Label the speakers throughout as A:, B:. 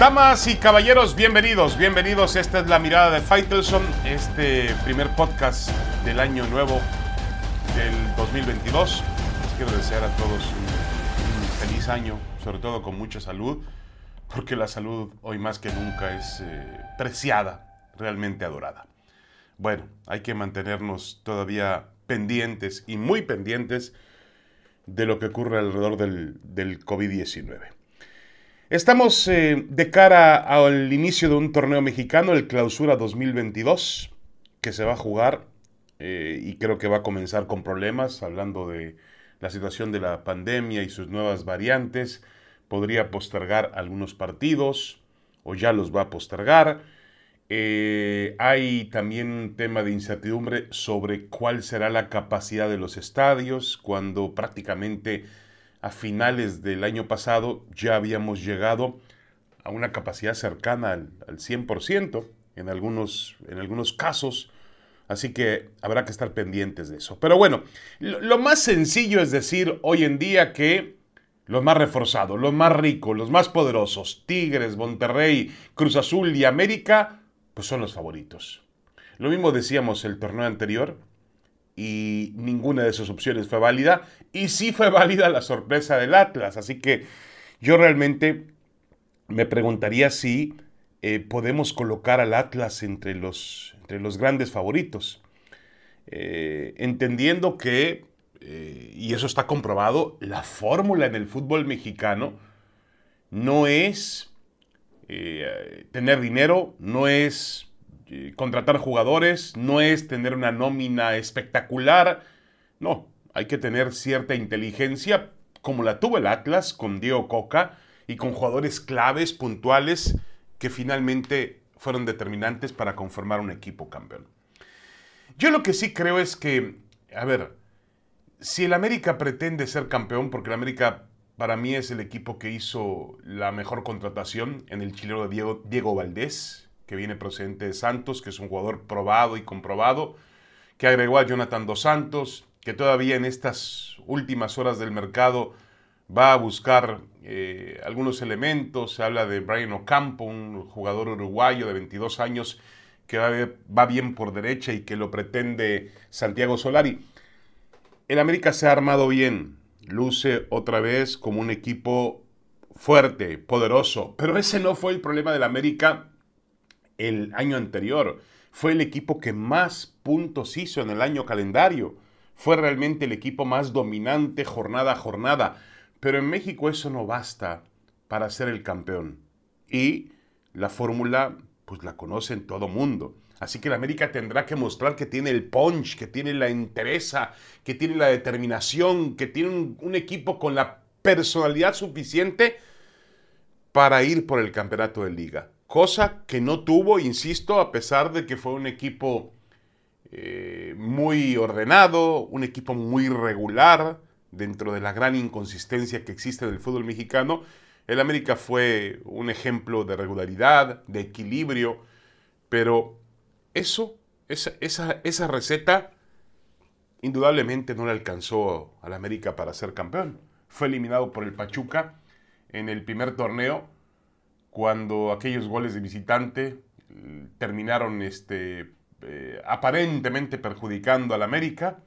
A: Damas y caballeros, bienvenidos, bienvenidos. Esta es la mirada de Faitelson, este primer podcast del año nuevo del 2022. Les quiero desear a todos un, feliz año, sobre todo con mucha salud, porque la salud hoy más que nunca es eh, preciada, realmente adorada. Bueno, hay que mantenernos todavía pendientes y muy pendientes de lo que ocurre alrededor del, del COVID-19. Estamos eh, de cara al inicio de un torneo mexicano, el Clausura 2022, que se va a jugar eh, y creo que va a comenzar con problemas, hablando de la situación de la pandemia y sus nuevas variantes. Podría postergar algunos partidos o ya los va a postergar. Eh, hay también un tema de incertidumbre sobre cuál será la capacidad de los estadios cuando prácticamente a finales del año pasado ya habíamos llegado a una capacidad cercana al, al 100% en algunos, en algunos casos. Así que habrá que estar pendientes de eso. Pero bueno, lo, más sencillo es decir hoy en día que los más reforzados, los más ricos, los más poderosos, Tigres, Monterrey, Cruz Azul y América, pues son los favoritos. Lo mismo decíamos el torneo anterior, y ninguna de esas opciones fue válida. Y sí fue válida la sorpresa del Atlas. Así que yo realmente me preguntaría si eh, podemos colocar al Atlas entre los, entre los grandes favoritos. Eh, entendiendo que, eh, y eso está comprobado, la fórmula en el fútbol mexicano no es tener dinero, no es contratar jugadores, no es tener una nómina espectacular, no, hay que tener cierta inteligencia como la tuvo el Atlas con Diego Coca y con jugadores claves, puntuales, que finalmente fueron determinantes para conformar un equipo campeón. Yo lo que sí creo es que, a ver, si el América pretende ser campeón, porque el América para mí es el equipo que hizo la mejor contratación en el chileno de Diego, Diego Valdés, que viene procedente de Santos, que es un jugador probado y comprobado, que agregó a Jonathan Dos Santos, que todavía en estas últimas horas del mercado va a buscar eh, algunos elementos. Se habla de Brian Ocampo, un jugador uruguayo de 22 años que va, va bien por derecha y que lo pretende Santiago Solari. El América se ha armado bien, luce otra vez como un equipo fuerte, poderoso, pero ese no fue el problema del América el año anterior. Fue el equipo que más puntos hizo en el año calendario. Fue realmente el equipo más dominante jornada a jornada. Pero en México eso no basta para ser el campeón. Y la fórmula, pues la conocen todo mundo. Así que la América tendrá que mostrar que tiene el punch, que tiene la entereza, que tiene la determinación, que tiene un equipo con la personalidad suficiente para ir por el campeonato de liga cosa que no tuvo, insisto, a pesar de que fue un equipo eh, muy ordenado, un equipo muy regular dentro de la gran inconsistencia que existe en el fútbol mexicano. El América fue un ejemplo de regularidad, de equilibrio, pero eso, esa, esa, esa receta, indudablemente no le alcanzó al América para ser campeón. Fue eliminado por el Pachuca en el primer torneo cuando aquellos goles de visitante eh, terminaron este, eh, aparentemente perjudicando al América.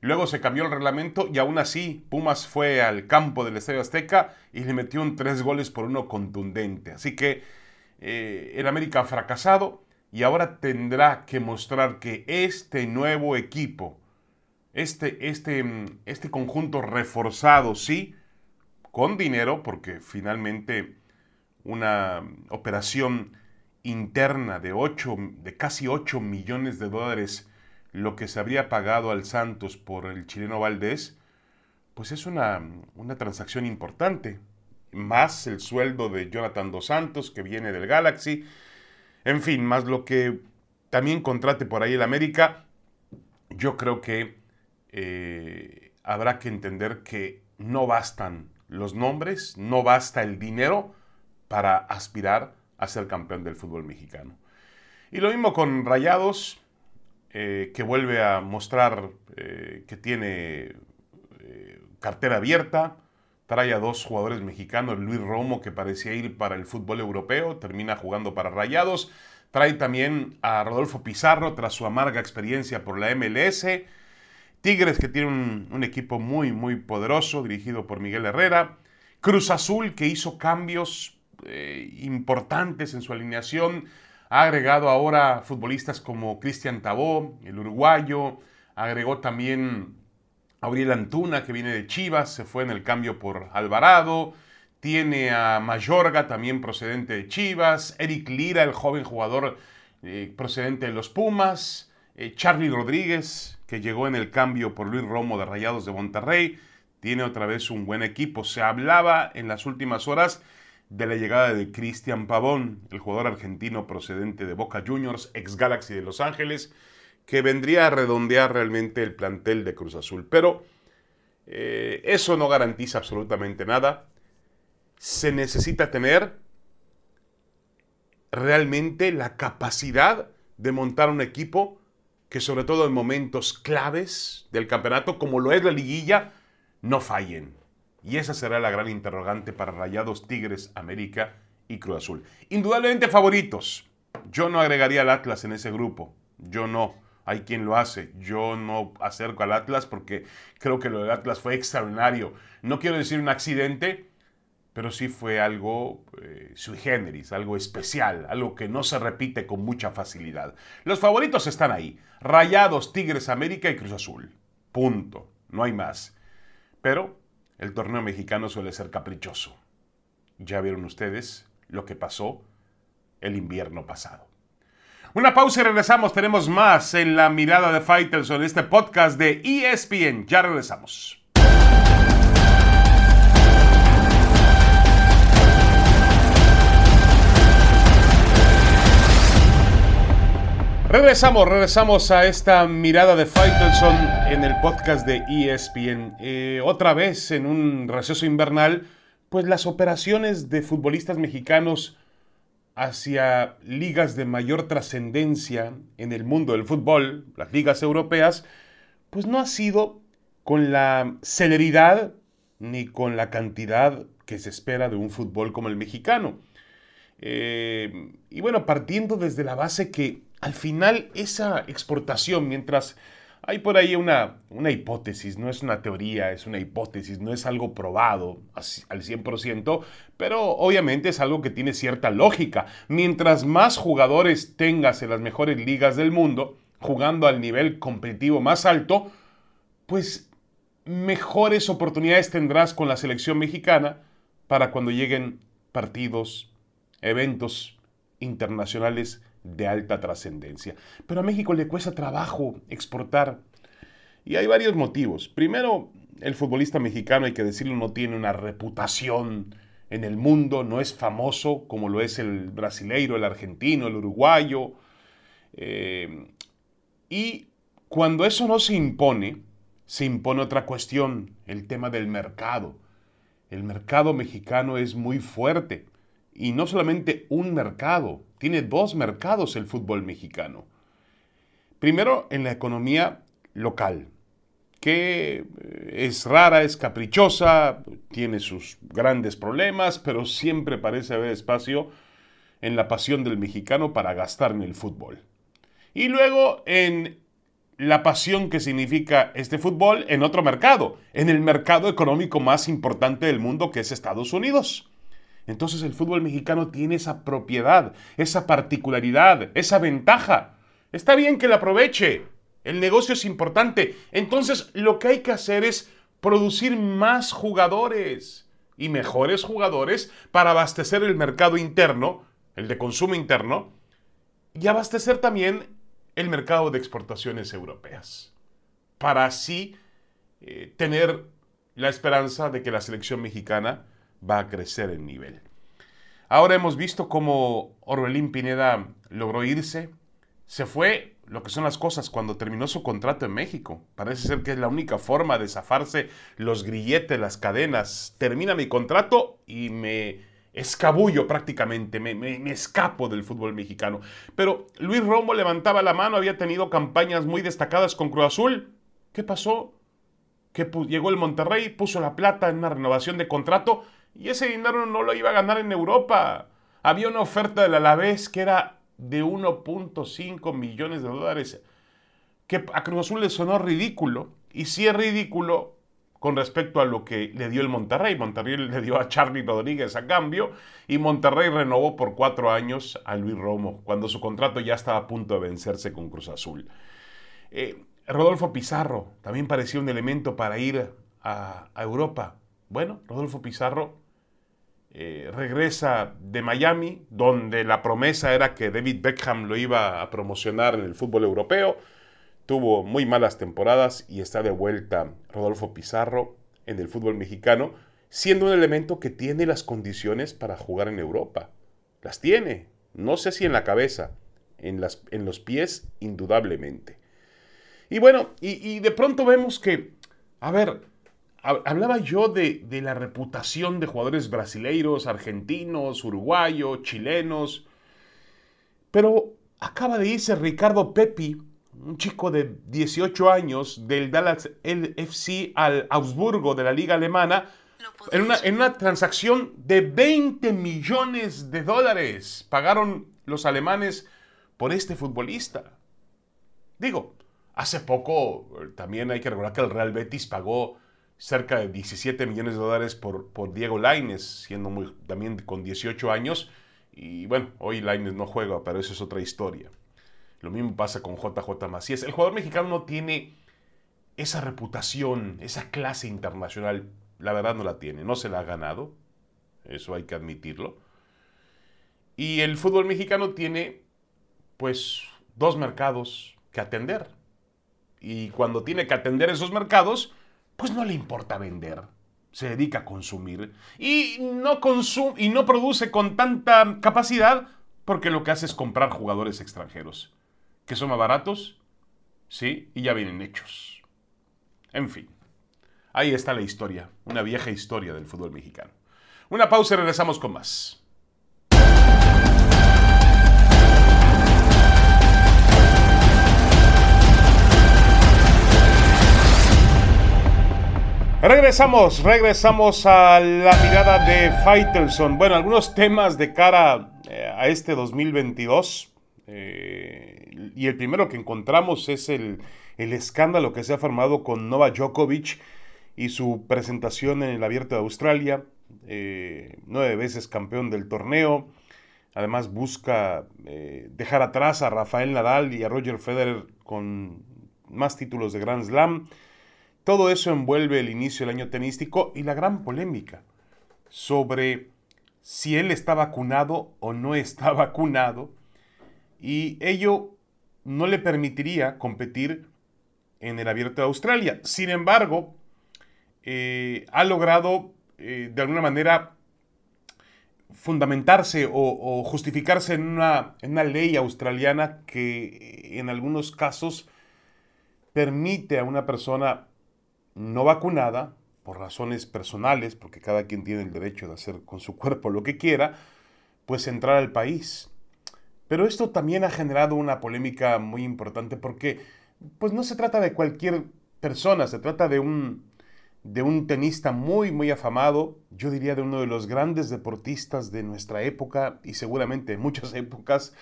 A: Luego se cambió el reglamento y aún así Pumas fue al campo del Estadio Azteca y le metió un tres goles por uno contundente. Así que eh, el América ha fracasado y ahora tendrá que mostrar que este nuevo equipo, este, este, este conjunto reforzado, sí, con dinero, porque finalmente una operación interna de, 8, de casi 8 millones de dólares, lo que se habría pagado al Santos por el chileno Valdés, pues es una, una transacción importante. Más el sueldo de Jonathan Dos Santos, que viene del Galaxy. En fin, más lo que también contrate por ahí el América. Yo creo que eh, habrá que entender que no bastan los nombres, no basta el dinero para aspirar a ser campeón del fútbol mexicano. Y lo mismo con Rayados, eh, que vuelve a mostrar eh, que tiene eh, cartera abierta, Trae a dos jugadores mexicanos, Luis Romo, que parecía ir para el fútbol europeo, termina jugando para Rayados. Trae también a Rodolfo Pizarro tras su amarga experiencia por la MLS. Tigres, que tiene un, equipo muy, muy poderoso, dirigido por Miguel Herrera. Cruz Azul, que hizo cambios eh, importantes en su alineación. Ha agregado ahora futbolistas como Cristian Tabó, el uruguayo. Agregó también Auriel Antuna, que viene de Chivas, se fue en el cambio por Alvarado. Tiene a Mayorga, también procedente de Chivas. Eric Lira, el joven jugador eh, procedente de los Pumas. Eh, Charlie Rodríguez, que llegó en el cambio por Luis Romo de Rayados de Monterrey. Tiene otra vez un buen equipo. Se hablaba en las últimas horas de la llegada de Cristian Pavón, el jugador argentino procedente de Boca Juniors, ex Galaxy de Los Ángeles que vendría a redondear realmente el plantel de Cruz Azul. Pero eh, eso no garantiza absolutamente nada. Se necesita tener realmente la capacidad de montar un equipo que sobre todo en momentos claves del campeonato, como lo es la liguilla, no fallen. Y esa será la gran interrogante para Rayados, Tigres, América y Cruz Azul. Indudablemente favoritos. Yo no agregaría al Atlas en ese grupo. Yo no hay quien lo hace. Yo no acerco al Atlas porque creo que lo del Atlas fue extraordinario. No quiero decir un accidente, pero sí fue algo eh, sui generis, algo especial, algo que no se repite con mucha facilidad. Los favoritos están ahí. Rayados, Tigres, América y Cruz Azul. Punto. No hay más. Pero el torneo mexicano suele ser caprichoso. Ya vieron ustedes lo que pasó el invierno pasado. Una pausa y regresamos. Tenemos más en la mirada de Fighters en este podcast de ESPN. Ya regresamos. Regresamos, regresamos a esta mirada de Faitelson en el podcast de ESPN. Eh, otra vez en un receso invernal, pues las operaciones de futbolistas mexicanos hacia ligas de mayor trascendencia en el mundo del fútbol, las ligas europeas, pues no ha sido con la celeridad ni con la cantidad que se espera de un fútbol como el mexicano. Eh, y bueno, partiendo desde la base que al final esa exportación, mientras hay por ahí una, una hipótesis, no es una teoría, es una hipótesis, no es algo probado al 100%, pero obviamente es algo que tiene cierta lógica. Mientras más jugadores tengas en las mejores ligas del mundo, jugando al nivel competitivo más alto, pues mejores oportunidades tendrás con la selección mexicana para cuando lleguen partidos, eventos internacionales de alta trascendencia. Pero a México le cuesta trabajo exportar. Y hay varios motivos. Primero, el futbolista mexicano, hay que decirlo, no tiene una reputación en el mundo, no es famoso como lo es el brasileiro, el argentino, el uruguayo. Eh, y cuando eso no se impone, se impone otra cuestión, el tema del mercado. El mercado mexicano es muy fuerte. Y no solamente un mercado, tiene dos mercados el fútbol mexicano. Primero, en la economía local, que eh, es rara, es caprichosa, tiene sus grandes problemas, pero siempre parece haber espacio en la pasión del mexicano para gastar en el fútbol. Y luego en la pasión que significa este fútbol en otro mercado, en el mercado económico más importante del mundo que es Estados Unidos. Entonces el fútbol mexicano tiene esa propiedad, esa particularidad, esa ventaja. Está bien que la aproveche. El negocio es importante. Entonces lo que hay que hacer es producir más jugadores y mejores jugadores para abastecer el mercado interno, el de consumo interno, y abastecer también el mercado de exportaciones europeas. Para así eh, tener la esperanza de que la selección mexicana va a crecer el nivel. Ahora hemos visto cómo Orbelín Pineda logró irse, se fue, lo que son las cosas, cuando terminó su contrato en México. Parece ser que es la única forma de zafarse los grilletes, las cadenas. Termina mi contrato y me escabullo prácticamente, me, me, escapo del fútbol mexicano. Pero Luis Romo levantaba la mano, había tenido campañas muy destacadas con Cruz Azul. ¿Qué pasó? que llegó el Monterrey, puso la plata en una renovación de contrato y ese dinero no lo iba a ganar en Europa. Había una oferta del Alavés que era de 1.5 millones de dólares, que a Cruz Azul le sonó ridículo. Y sí es ridículo con respecto a lo que le dio el Monterrey. Monterrey le dio a Charlie Rodríguez a cambio y Monterrey renovó por cuatro años a Luis Romo, cuando su contrato ya estaba a punto de vencerse con Cruz Azul. Eh, Rodolfo Pizarro también parecía un elemento para ir a, Europa. Bueno, Rodolfo Pizarro eh, regresa de Miami, donde la promesa era que David Beckham lo iba a promocionar en el fútbol europeo tuvo muy malas temporadas y está de vuelta Rodolfo Pizarro en el fútbol mexicano, siendo un elemento que tiene las condiciones para jugar en Europa. Las tiene, no sé si en la cabeza, en, las, en los pies indudablemente. Y bueno, y, de pronto vemos que, a ver, hablaba yo de, de la reputación de jugadores brasileiros, argentinos, uruguayos, chilenos, pero acaba de irse Ricardo Pepi, un chico de 18 años del Dallas LFC al Augsburgo de la liga alemana en una, en una transacción de 20 millones de dólares. Pagaron los alemanes por este futbolista. Digo, hace poco también hay que recordar que el Real Betis pagó cerca de 17 millones de dólares por, por Diego Laines, siendo muy, también con 18 años. Y bueno, hoy Laines no juega, pero eso es otra historia. Lo mismo pasa con JJ Macías. El jugador mexicano no tiene esa reputación, esa clase internacional. La verdad no la tiene, no se la ha ganado. Eso hay que admitirlo. Y el fútbol mexicano tiene, pues, dos mercados que atender. Y cuando tiene que atender esos mercados, pues no le importa vender. Se dedica a consumir. Y no, y no produce con tanta capacidad porque lo que hace es comprar jugadores extranjeros que son más baratos, sí, y ya vienen hechos. En fin, ahí está la historia, una vieja historia del fútbol mexicano. Una pausa y regresamos con más. Regresamos, regresamos a la mirada de Faitelson. Bueno, algunos temas de cara eh, a este 2022. Eh, y el primero que encontramos es el, escándalo que se ha formado con Nova Djokovic y su presentación en el Abierto de Australia, eh, nueve veces campeón del torneo. Además busca dejar atrás a Rafael Nadal y a Roger Federer con más títulos de Grand Slam. Todo eso envuelve el inicio del año tenístico y la gran polémica sobre si él está vacunado o no está vacunado. Y ello no le permitiría competir en el Abierto de Australia. Sin embargo, eh, ha logrado eh, de alguna manera fundamentarse o, justificarse en una, en una, ley australiana que en algunos casos permite a una persona no vacunada, por razones personales, porque cada quien tiene el derecho de hacer con su cuerpo lo que quiera, pues entrar al país. Pero esto también ha generado una polémica muy importante porque pues no se trata de cualquier persona, se trata de un, de un tenista muy, muy afamado, yo diría de uno de los grandes deportistas de nuestra época y seguramente de muchas épocas.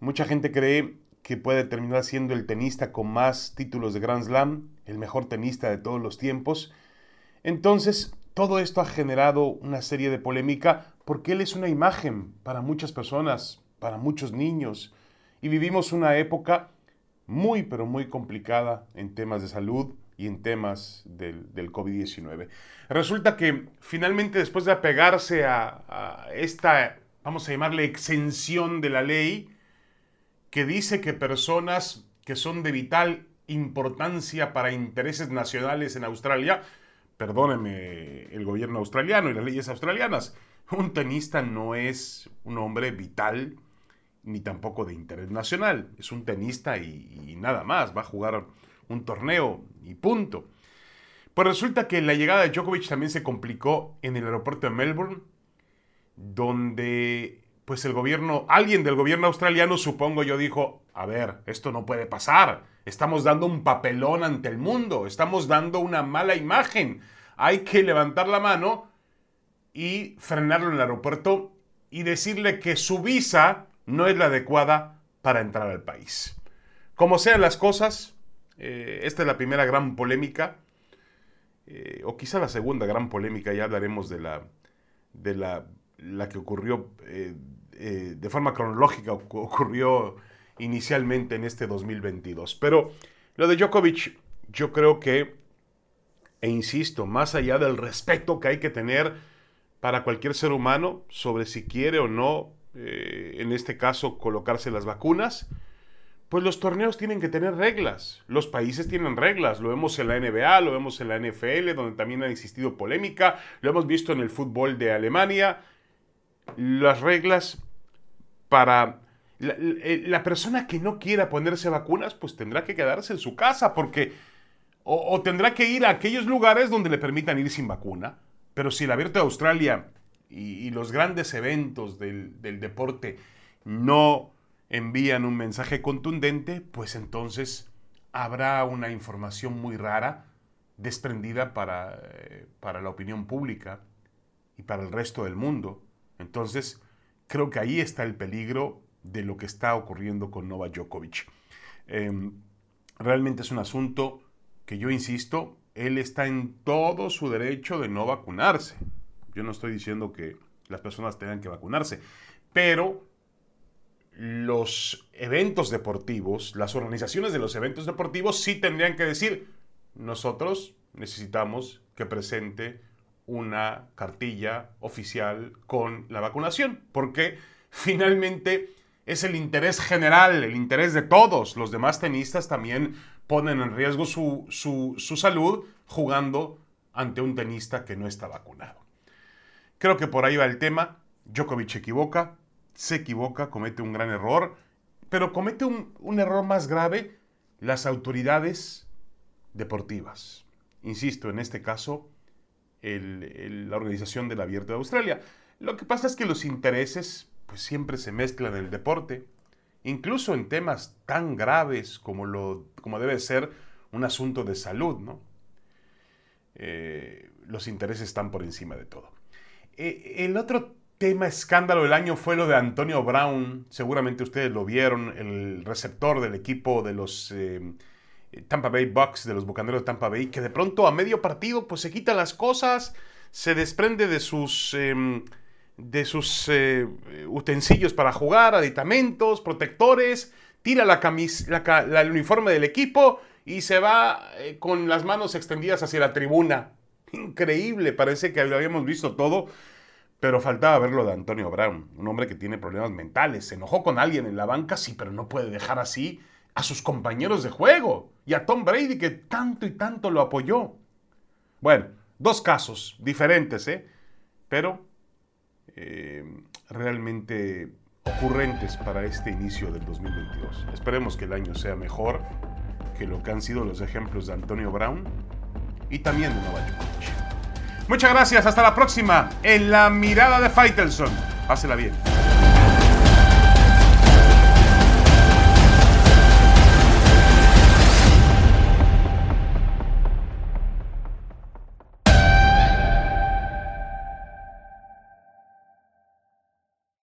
A: Mucha gente cree que puede terminar siendo el tenista con más títulos de Grand Slam, el mejor tenista de todos los tiempos. Entonces, todo esto ha generado una serie de polémica porque él es una imagen para muchas personas, para muchos niños y vivimos una época muy, pero muy complicada en temas de salud y en temas del, COVID-19. Resulta que finalmente después de apegarse a, a esta, vamos a llamarle exención de la ley, que dice que personas que son de vital importancia para intereses nacionales en Australia, perdóneme el gobierno australiano y las leyes australianas, un tenista no es un hombre vital ni tampoco de interés nacional. Es un tenista y, nada más, va a jugar un torneo y punto. Pues resulta que la llegada de Djokovic también se complicó en el aeropuerto de Melbourne, donde pues el gobierno, alguien del gobierno australiano, supongo yo, dijo, a ver, esto no puede pasar. Estamos dando un papelón ante el mundo, estamos dando una mala imagen. Hay que levantar la mano y frenarlo en el aeropuerto y decirle que su visa no es la adecuada para entrar al país. Como sean las cosas, eh, esta es la primera gran polémica, eh, o quizá la segunda gran polémica, ya hablaremos de la, de la, la que ocurrió eh, de forma cronológica, ocurrió inicialmente en este 2022. Pero lo de Djokovic, yo creo que, e insisto, más allá del respeto que hay que tener para cualquier ser humano sobre si quiere o no, eh, en este caso, colocarse las vacunas, pues los torneos tienen que tener reglas. Los países tienen reglas. Lo vemos en la NBA, lo vemos en la NFL, donde también ha existido polémica. Lo hemos visto en el fútbol de Alemania. Las reglas para eh, la, persona que no quiera ponerse vacunas, pues tendrá que quedarse en su casa, porque. O, tendrá que ir a aquellos lugares donde le permitan ir sin vacuna. Pero si el Abierto de Australia y, los grandes eventos del, deporte no envían un mensaje contundente, pues entonces habrá una información muy rara desprendida para, eh, para la opinión pública y para el resto del mundo. Entonces, creo que ahí está el peligro de lo que está ocurriendo con Novak Djokovic. Em, realmente es un asunto que yo insisto, él está en todo su derecho de no vacunarse. Yo no estoy diciendo que las personas tengan que vacunarse, pero los eventos deportivos, las organizaciones de los eventos deportivos sí tendrían que decir, nosotros necesitamos que presente una cartilla oficial con la vacunación, porque finalmente es el interés general, el interés de todos. Los demás tenistas también ponen en riesgo su, su, salud jugando ante un tenista que no está vacunado. Creo que por ahí va el tema. Djokovic equivoca, se equivoca, comete un gran error, pero comete un, error más grave las autoridades deportivas. Insisto, en este caso, la organización del Abierto de Australia. Lo que pasa es que los intereses siempre se mezcla en el deporte, incluso en temas tan graves como, lo, como debe ser un asunto de salud, ¿no? Eh, los intereses están por encima de todo. Eh, el otro tema escándalo del año fue lo de Antonio Brown, seguramente ustedes lo vieron, el receptor del equipo de los eh, Tampa Bay Bucks, de los Bucaneros de Tampa Bay, que de pronto a medio partido pues se quita las cosas, se desprende de sus em, de sus eh, utensilios para jugar, aditamentos, protectores, tira la la, el uniforme del equipo y se va eh, con las manos extendidas hacia la tribuna. Increíble, parece que lo habíamos visto todo, pero faltaba verlo de Antonio Brown, un hombre que tiene problemas mentales. Se enojó con alguien en la banca, sí, pero no puede dejar así a sus compañeros de juego y a Tom Brady que tanto y tanto lo apoyó. Bueno, dos casos diferentes, ¿eh? Pero eh, realmente ocurrentes para este inicio del 2022. Esperemos que el año sea mejor que lo que han sido los ejemplos de Antonio Brown y también de Novak Djokovic. Muchas gracias, hasta la próxima en la mirada de Faitelson. Pásela bien.